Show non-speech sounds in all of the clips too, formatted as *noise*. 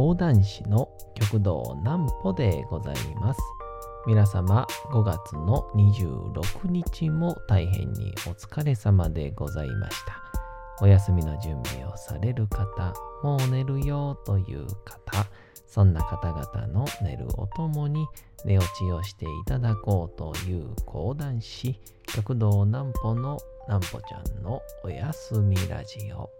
講談師の極道南歩でございます。皆様5月の26日も大変にお疲れ様でございました。お休みの準備をされる方、もう寝るよという方、そんな方々の寝るおともに寝落ちをしていただこうという講談師、極道南歩の南歩ちゃんのおやすみラジオ。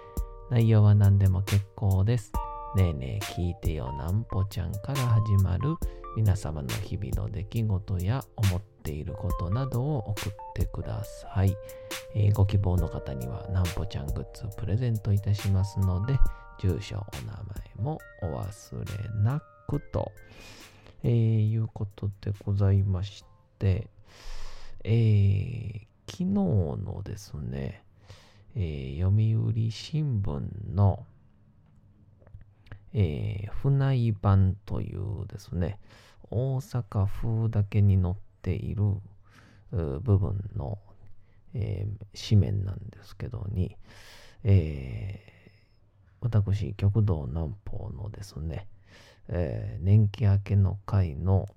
内容は何でも結構です。ねえねえ聞いてよなんぽちゃんから始まる皆様の日々の出来事や思っていることなどを送ってください。えーご希望の方にはなんぽちゃんグッズプレゼントいたしますので、住所、お名前もお忘れなくと、えーいうことでございまして、えー昨日のですね、えー読売新聞の、えー船井版というですね、大阪風だけに載っている部分の、えー紙面なんですけどに、えー私、極道南方のですね、えー年季明けの会の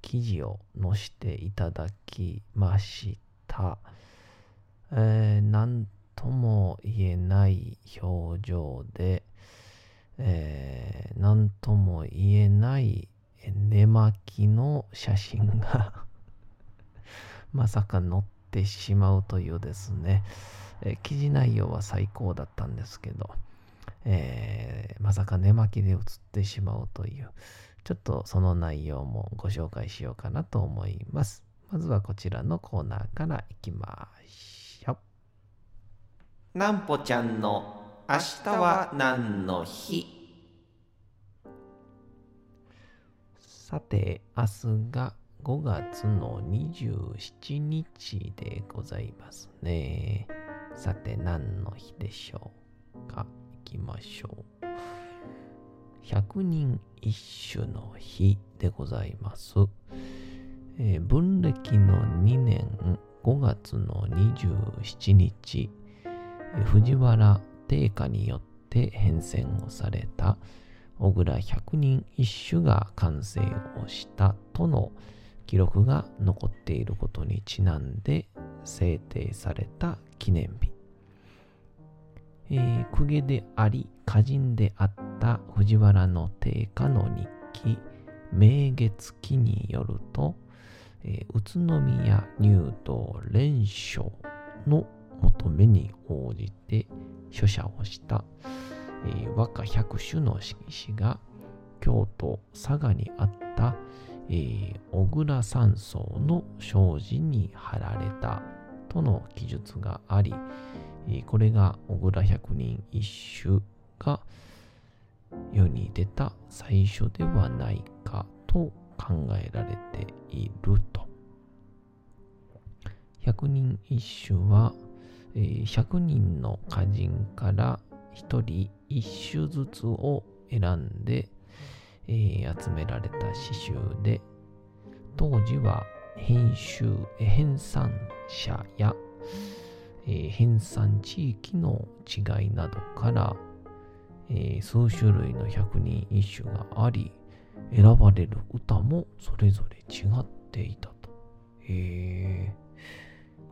記事を載せていただきました。えーなんとも言えない表情で、えーなんとも言えない寝巻きの写真が *laughs* まさか載ってしまうというですね、えー記事内容は最高だったんですけど、えーまさか寝巻きで写ってしまうという、ちょっとその内容もご紹介しようかなと思います。まずはこちらのコーナーからいきましょう。なんぽちゃんの明日は何の日？さて、明日が5月の27日でございますね。さて、何の日でしょうか？いきましょう。百人一首の日でございます。えー文暦の2年5月の27日、藤原定家によって編纂をされた小倉百人一首が完成をしたとの記録が残っていることにちなんで制定された記念日。えー公家であり歌人であった藤原の定家の日記「明月記」によると、えー宇都宮入道連章の求めに応じて書写をした、えー和歌百首の色紙が京都佐賀にあった、えー小倉山荘の障子に貼られたとの記述があり、えーこれが小倉百人一首が世に出た最初ではないかと考えられていると。百人一首は、えー100人の歌人から1人1首ずつを選んで、えー集められた詩集で、当時は編集、編纂者や、えー編纂地域の違いなどから、えー数種類の百人一首があり、選ばれる歌もそれぞれ違っていたと。へー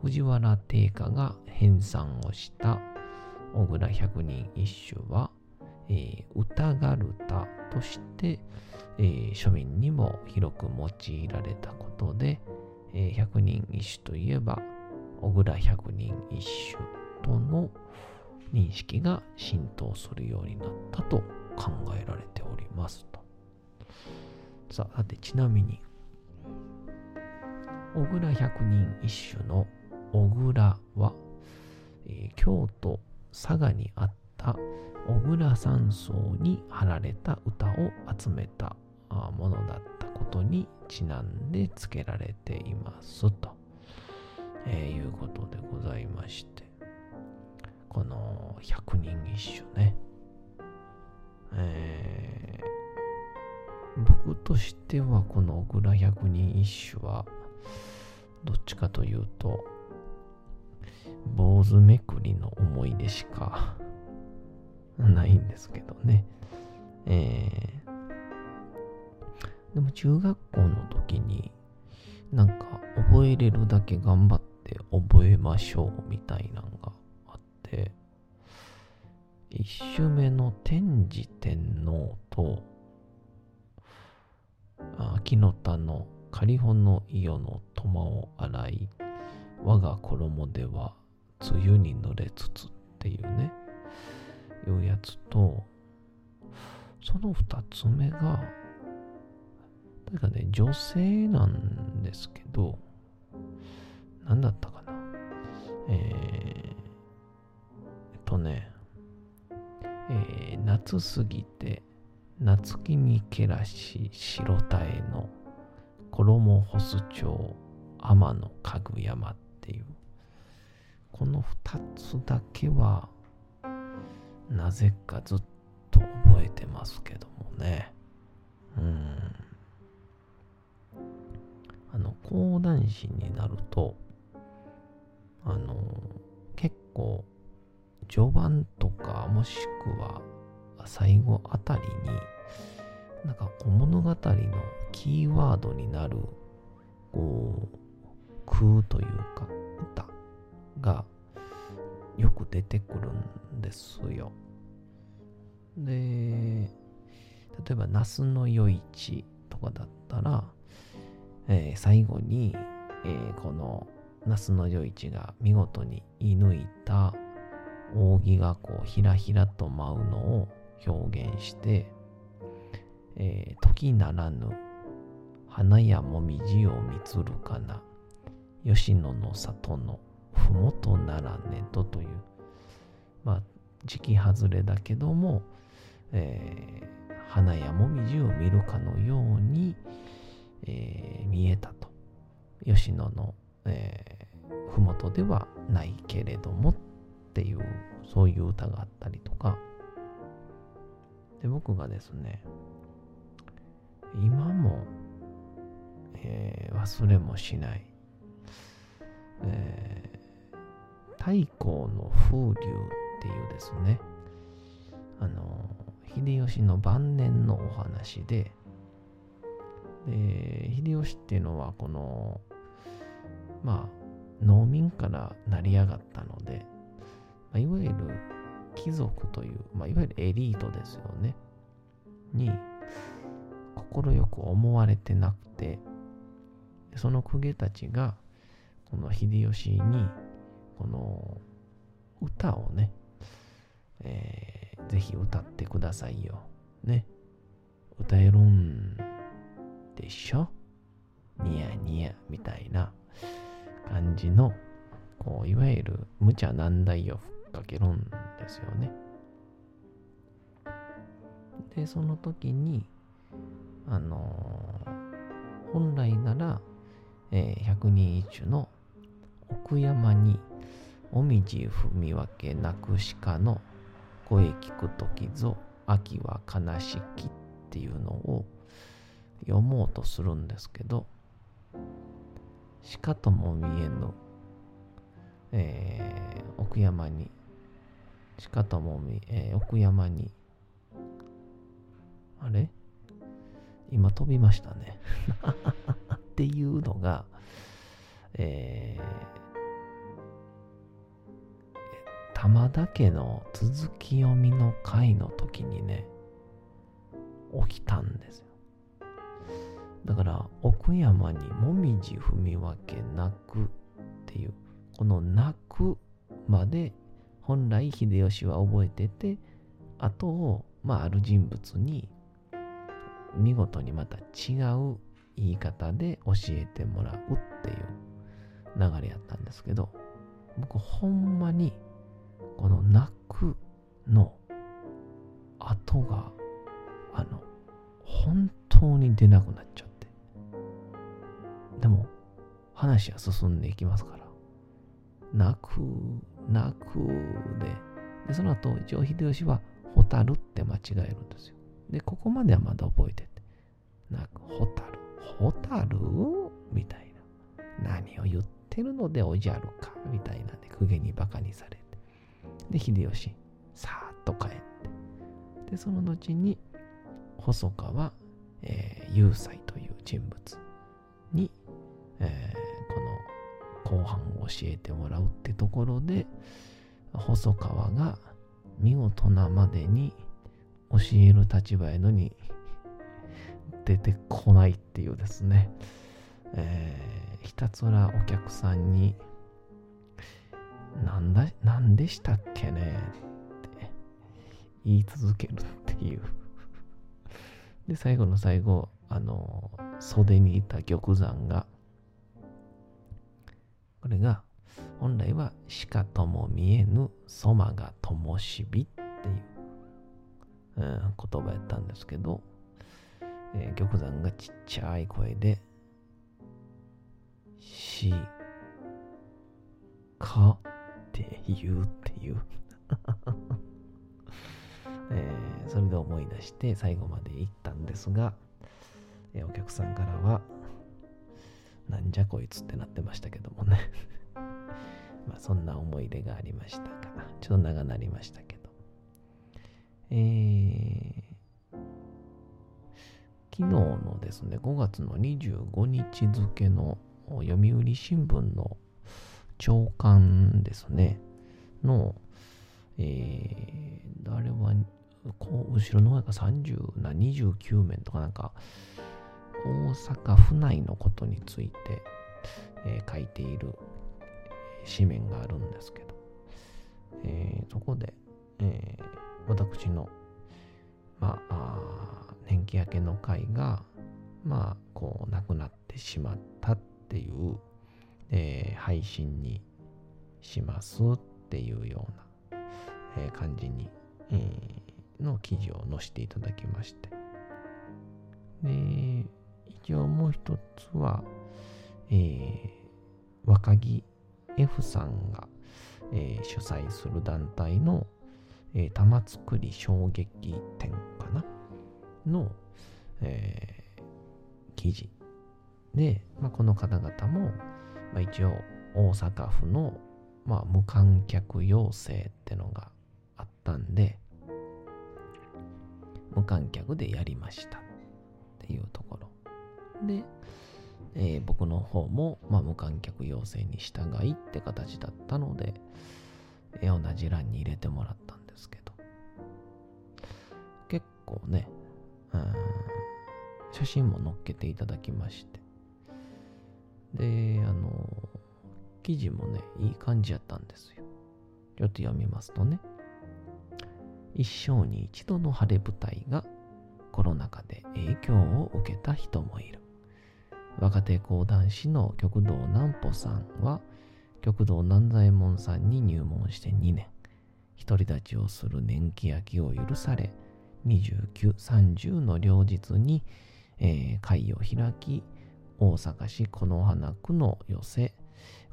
藤原定家が編纂をした小倉百人一首は、えー歌がるたとして、えー庶民にも広く用いられたことで、えー百人一首といえば小倉百人一首との認識が浸透するようになったと考えられておりますと。さあ、さてちなみに、小倉百人一首の小倉は、えー京都佐賀にあった小倉山荘に貼られた歌を集めたものだったことにちなんで付けられていますと、えー、いうことでございましてこの百人一首ね、えー、僕としてはこの小倉百人一首はどっちかというと坊主めくりの思い出しかないんですけどね。えー、でも中学校の時になんか覚えれるだけ頑張って覚えましょうみたいなのがあって一種目の天智天皇と秋の田の仮穂の伊予の苫を洗い我が衣では梅雨に濡れつつっていうね。いうやつとその二つ目がというかね女性なんですけど何だったかな。えー、えっとねえー、夏過ぎて夏木にけらし白田への衣干す町天の家具山っていう。この二つだけはなぜかずっと覚えてますけどもね。うん。あの講談師になるとあの結構序盤とかもしくは最後あたりになんか物語のキーワードになるこう空というか歌がよく出てくるんですよ。で、例えば、那須の余市とかだったら、えー、最後に、えー、この那須の余市が見事に射抜いた扇がこうひらひらと舞うのを表現して、えー、時ならぬ花やもみじをみつるかな吉野の里のふもとならねとという、まあ、時期外れだけども、えー、花やもみじを見るかのように、えー、見えたと。吉野の、えー、ふもとではないけれどもっていう、そういう歌があったりとか。で、僕がですね、今も、えー、忘れもしない、えー、太閤の風流っていうですね、あの、秀吉の晩年のお話で、で、秀吉っていうのは、この、まあ、農民から成り上がったので、まあ、いわゆる貴族という、まあ、いわゆるエリートですよね。に、快く思われてなくて、その公家たちが、この秀吉に、この歌をね、えー、ぜひ歌ってくださいよ。ね。歌えるんでしょ？ニヤニヤみたいな感じの、こう、いわゆる無茶難題をふっかけるんですよね。で、その時に、あのー、本来なら、えー、百人一首の奥山に、もみじ踏み分けなくしかの声聞くときぞ秋は悲しきっていうのを読もうとするんですけどしかとも見えぬ、えー、奥山にしかとも見、えー、奥山にあれ？今飛びましたね。*laughs* っていうのが、えー、玉田家の続き読みの回の時にね、起きたんですよ。だから、奥山にもみじ踏み分けなくっていう、この泣くまで本来秀吉は覚えてて、あとを、まあ、ある人物に見事にまた違う言い方で教えてもらうっていう流れやったんですけど、僕ほんまにこの泣くの後が、あの、本当に出なくなっちゃって。でも、話は進んでいきますから。泣く、泣くで、で、その後、一応秀吉は、ホタルって間違えるんですよ。で、ここまではまだ覚えてて。泣く、ホタル、ホタル？みたいな。何を言っててるのでおじゃるかみたいなね、公家に馬鹿にされて。で、秀吉、さーっと帰って。で、その後に、細川、えー、雄斎という人物に、えー、この後半を教えてもらうってところで、細川が見事なまでに教える立場やのに出てこないっていうですね、えー、ひたすらお客さんになんだ、なんでしたっけねって言い続けるっていう。*laughs* で、最後の最後、あの、袖にいた玉山が、これが、本来は、しかとも見えぬ、そまがともしびっていう、うん、言葉やったんですけど、えー、玉山がちっちゃい声で、し、かって言うっていう *laughs* えー、それで思い出して最後まで行ったんですが、えー、お客さんからは、なんじゃこいつってなってましたけどもね *laughs* まあそんな思い出がありましたか。ちょっと長なりましたけど。えー、昨日のですね、5月の25日付の読売新聞の朝刊ですね、の、えー、あれはこう後ろの方が30な29面とかなんか大阪府内のことについて、えー、書いている紙面があるんですけど、えー、そこで、えー、私の、まあ、年季明けの会が、まあ、こう、亡くなってしまったっっていう、えー、配信にしますっていうような、えー、感じに、えー、の記事を載せていただきまして。で、一応もう一つは、えー、若木 F さんが、えー、主催する団体の、えー、玉造り衝撃展かな？の、えー、記事で、まあ、この方々も、まあ、一応大阪府の、まあ、無観客要請ってのがあったんで、無観客でやりましたっていうところ。で、えー、僕の方も、まあ、無観客要請に従いって形だったので、えー、同じ欄に入れてもらったんですけど、結構ね、うん、写真も載っけていただきまして、で、あの、記事もね、いい感じやったんですよ。ちょっと読みますとね、一生に一度の晴れ舞台がコロナ禍で影響を受けた人もいる。若手講談師の極道南穂さんは極道南左衛門さんに入門して2年。独り立ちをする年季焼きを許され、29、30の両日に、えー、会を開き、大阪市此花区の寄せ、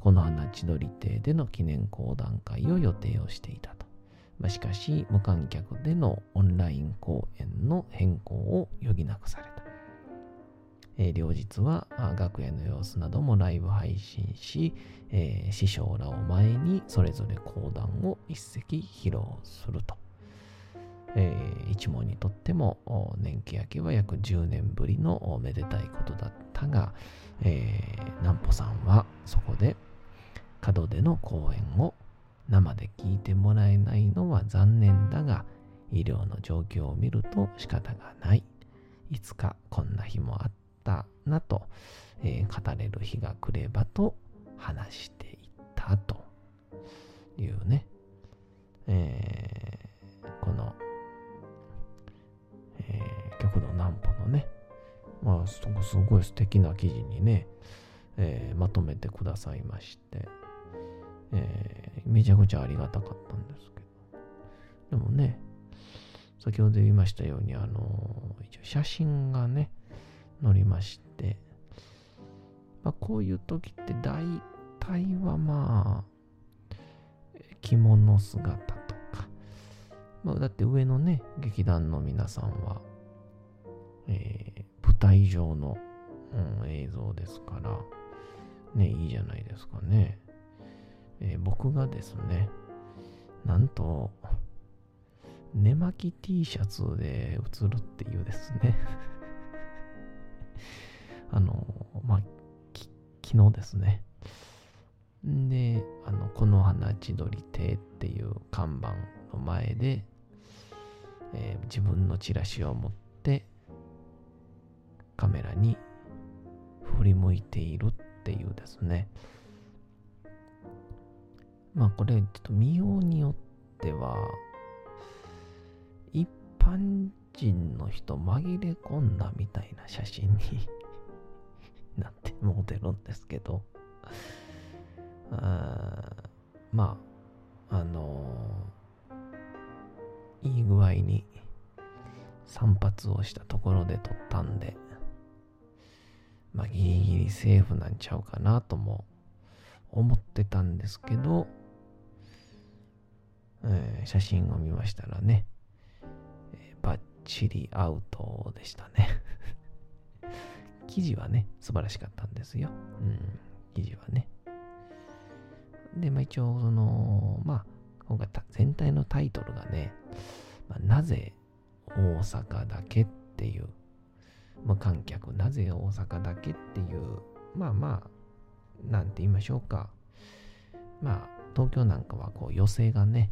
この花千鳥亭での記念講談会を予定をしていたと。まあ、しかし、無観客でのオンライン公演の変更を余儀なくされた。えー、両日は学園の様子などもライブ配信し、えー、師匠らを前にそれぞれ講談を一席披露すると。えー、一門にとっても年季明けは約10年ぶりのめでたいことだったが、えー、南穂さんはそこで門出の講演を生で聞いてもらえないのは残念だが、医療の状況を見ると仕方がない。いつかこんな日もあったなと、えー、語れる日が来ればと話していったというね、えー、この、えー、極道南穂のね、まあ、すごい素敵な記事にね、えー、まとめてくださいまして、えー、めちゃくちゃありがたかったんですけど。でもね、先ほど言いましたように、あの、一応写真がね、載りまして、まあ、こういう時って大体はまあ、着物姿、まあ、だって上のね、劇団の皆さんは、えー、舞台上の、うん、映像ですから、ね、いいじゃないですかね。えー、僕がですね、なんと、寝巻き T シャツで映るっていうですね *laughs* あの、まあ、昨日ですね。で、あの、この花千鳥亭っていう看板の前で、えー、自分のチラシを持ってカメラに振り向いているっていうですね。まあこれちょっと見ようによっては一般人の人紛れ込んだみたいな写真に *laughs* なってもうてるんですけどあまああのー、いい具合に散髪をしたところで撮ったんでまあギリギリセーフなんちゃうかなとも思ってたんですけど、えー、写真を見ましたらね、えー、バッチリアウトでしたね *laughs* 記事はね、素晴らしかったんですよ。うん、記事はね。で、まあ一応、その、まあ、今回全体のタイトルがね、まあ、なぜ大阪だけっていう、無観客、なぜ大阪だけっていう、まあまあ、なんて言いましょうか。まあ、東京なんかはこう、予定がね、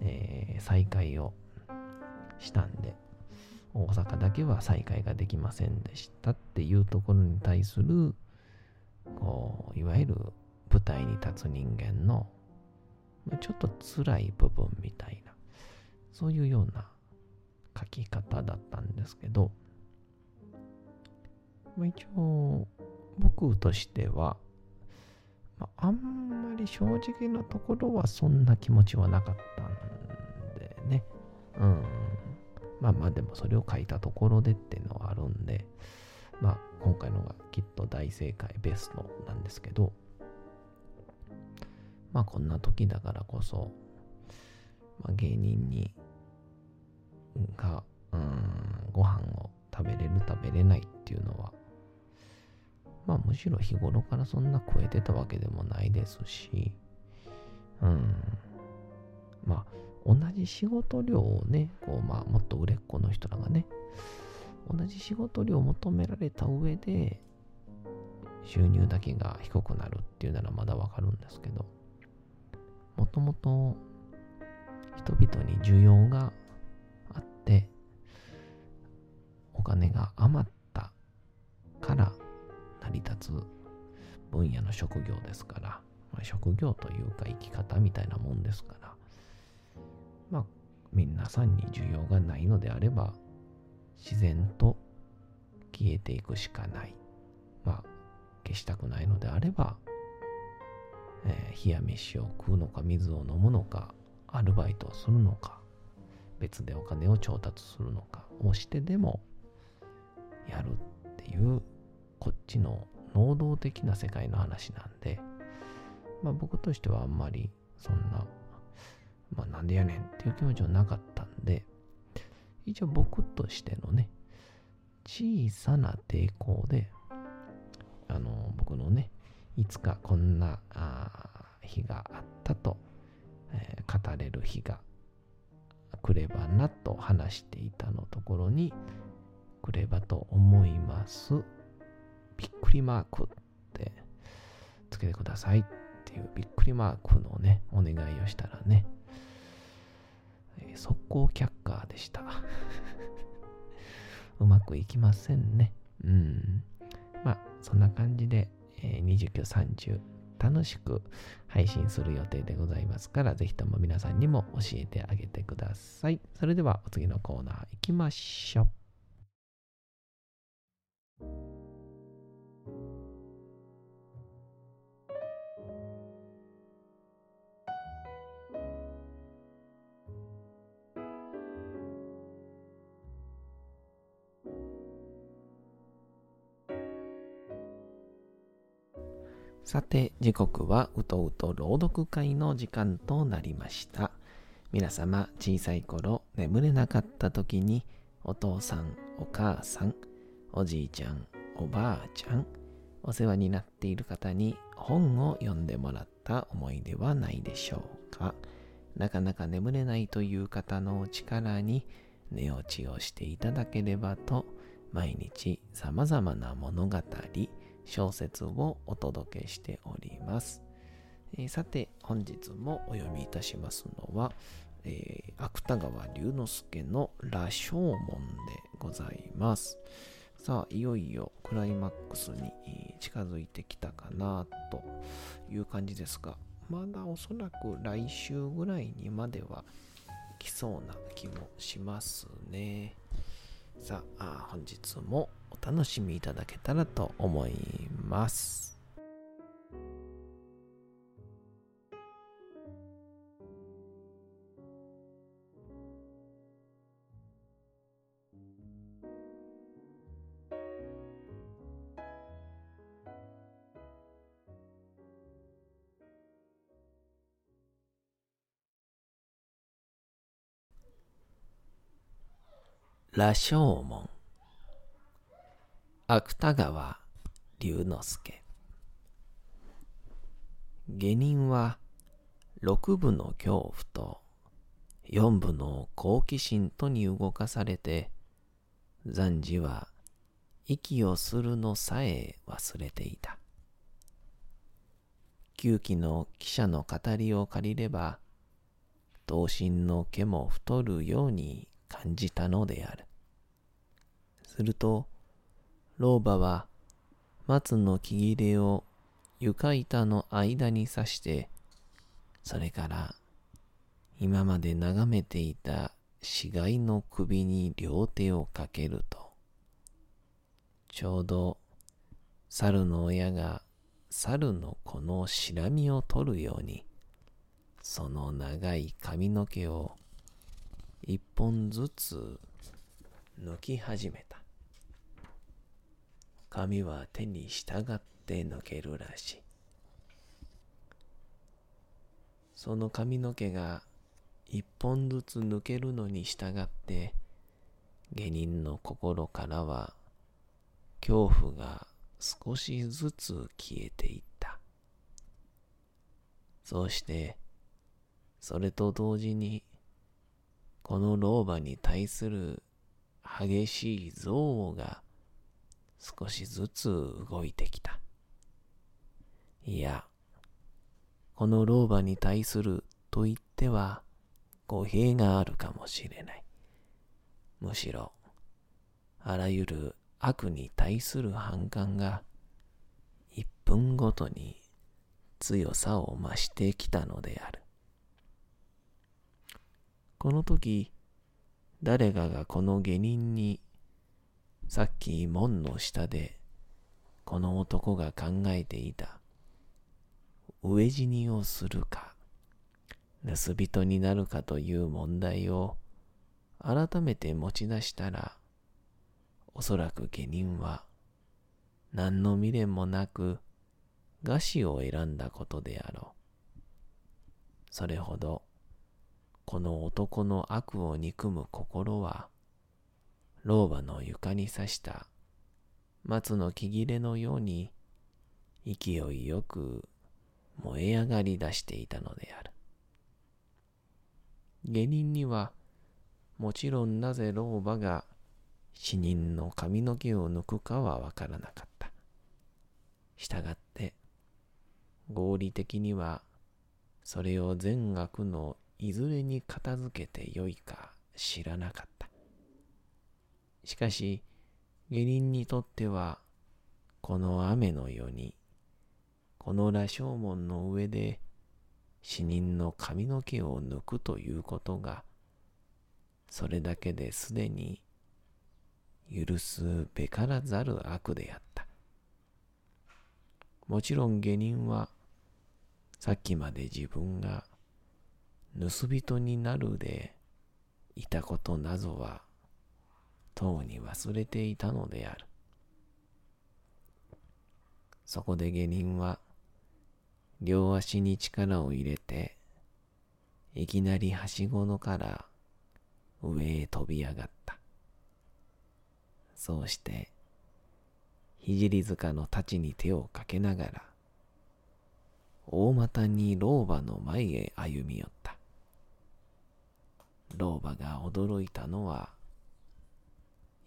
えー、再開をしたんで、大阪だけは再開ができませんでしたっていうところに対する、こう、いわゆる舞台に立つ人間の、ちょっと辛い部分みたいな、そういうような書き方だったんですけど、まあ、一応、僕としては、まあ、あんまり正直なところはそんな気持ちはなかったんでね。うん。まあまあでもそれを書いたところでっていうのはあるんで、まあ今回のがきっと大正解ベストなんですけど、まあこんな時だからこそ、まあ、芸人に、が、うん、ご飯を食べれる食べれないっていうのは、まあむしろ日頃からそんな超えてたわけでもないですし、うん、まあ同じ仕事量をね、こうまあもっと売れっ子の人らがね、同じ仕事量を求められた上で、収入だけが低くなるっていうならまだわかるんですけど、ともと人々に需要があって、お金が余ったから成り立つ分野の職業ですから、まあ、職業というか生き方みたいなもんですから、まあ、皆さんに需要がないのであれば、自然と消えていくしかない。まあ、消したくないのであれば、えー、冷や飯を食うのか、水を飲むのか、アルバイトをするのか、別でお金を調達するのかをしてでもやるっていう、こっちの能動的な世界の話なんで、まあ僕としてはあんまりそんなまあなんでやねんっていう気持ちはなかったんで、一応僕としてのね、小さな抵抗で、あの、僕のね、いつかこんな日があったと、え、語れる日が来ればなと話していたのところに、来ればと思います。びっくりマークってつけてくださいっていうびっくりマークのね、お願いをしたらね、速攻却下でした。*laughs* うまくいきませんね。うん。まあ、そんな感じで、え、29、30、楽しく配信する予定でございますから、ぜひとも皆さんにも教えてあげてください。それではお次のコーナー行きましょう。さて、時刻はうとうと朗読会の時間となりました。皆様、小さい頃眠れなかった時に、お父さん、お母さん、おじいちゃん、おばあちゃん、お世話になっている方に本を読んでもらった思い出はないでしょうか。なかなか眠れないという方のお力に寝落ちをしていただければと、毎日様々な物語、小説をお届けしております。えーさて、本日もお読みいたしますのは、えー芥川龍之介の羅生門でございます。さあ、いよいよクライマックスに近づいてきたかなという感じですが、まだおそらく来週ぐらいにまでは来そうな気もしますね。さあ、本日も楽しみいただけたらと思います。羅生門芥川龍之介下人は六部の恐怖と四部の好奇心とに動かされて暫時は息をするのさえ忘れていた旧期の記者の語りを借りれば同心の毛も太るように感じたのである。すると、老婆は松の木切れを床板の間に刺して、それから今まで眺めていた死骸の首に両手をかけると、ちょうど猿の親が猿の子のしらみを取るように、その長い髪の毛を一本ずつ抜き始めた。髪は手に従って抜けるらしい。その髪の毛が一本ずつ抜けるのに従って、下人の心からは恐怖が少しずつ消えていった。そうして、それと同時に、この老婆に対する激しい憎悪が少しずつ動いてきた。いや、この老婆に対すると言っては語弊があるかもしれない。むしろ、あらゆる悪に対する反感が一分ごとに強さを増してきたのである。この時、誰かがこの下人に、さっき門の下で、この男が考えていた、飢え死にをするか、盗人になるかという問題を改めて持ち出したら、おそらく下人は、何の未練もなく、餓死を選んだことであろう。それほど、この男の悪を憎む心は、老婆の床に刺した松の木切れのように勢いよく燃え上がり出していたのである。下人には、もちろんなぜ老婆が死人の髪の毛を抜くかはわからなかった。したがって、合理的には、それを善悪のいずれに片付けてよいか知らなかった。しかし、下人にとっては、この雨の夜に、この羅生門の上で死人の髪の毛を抜くということが、それだけですでに許すべからざる悪であった。もちろん下人は、さっきまで自分が盗人になるでいたことなぞは、とうに忘れていたのである。そこで下人は、両足に力を入れて、いきなりはしごのから上へ飛び上がった。そうして、聖塚の太刀に手をかけながら、大股に老婆の前へ歩み寄った。老婆が驚いたのは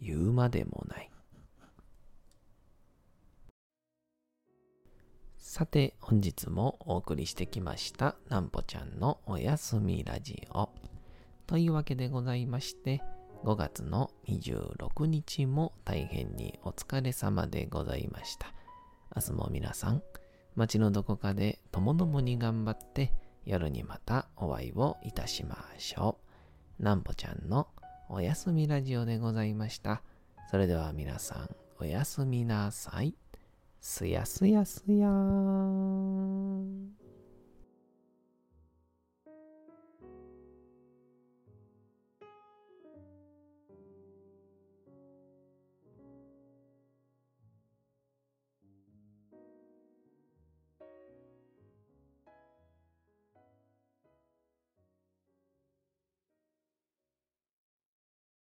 言うまでもない。さて本日もお送りしてきましたなんぽちゃんのおやすみラジオ。というわけでございまして5月の26日も大変にお疲れ様でございました。明日も皆さん街のどこかでともどもに頑張って夜にまたお会いをいたしましょう。なんぽちゃんのおやすみラジオでございました。それでは皆さんおやすみなさい。すやすやすやーん。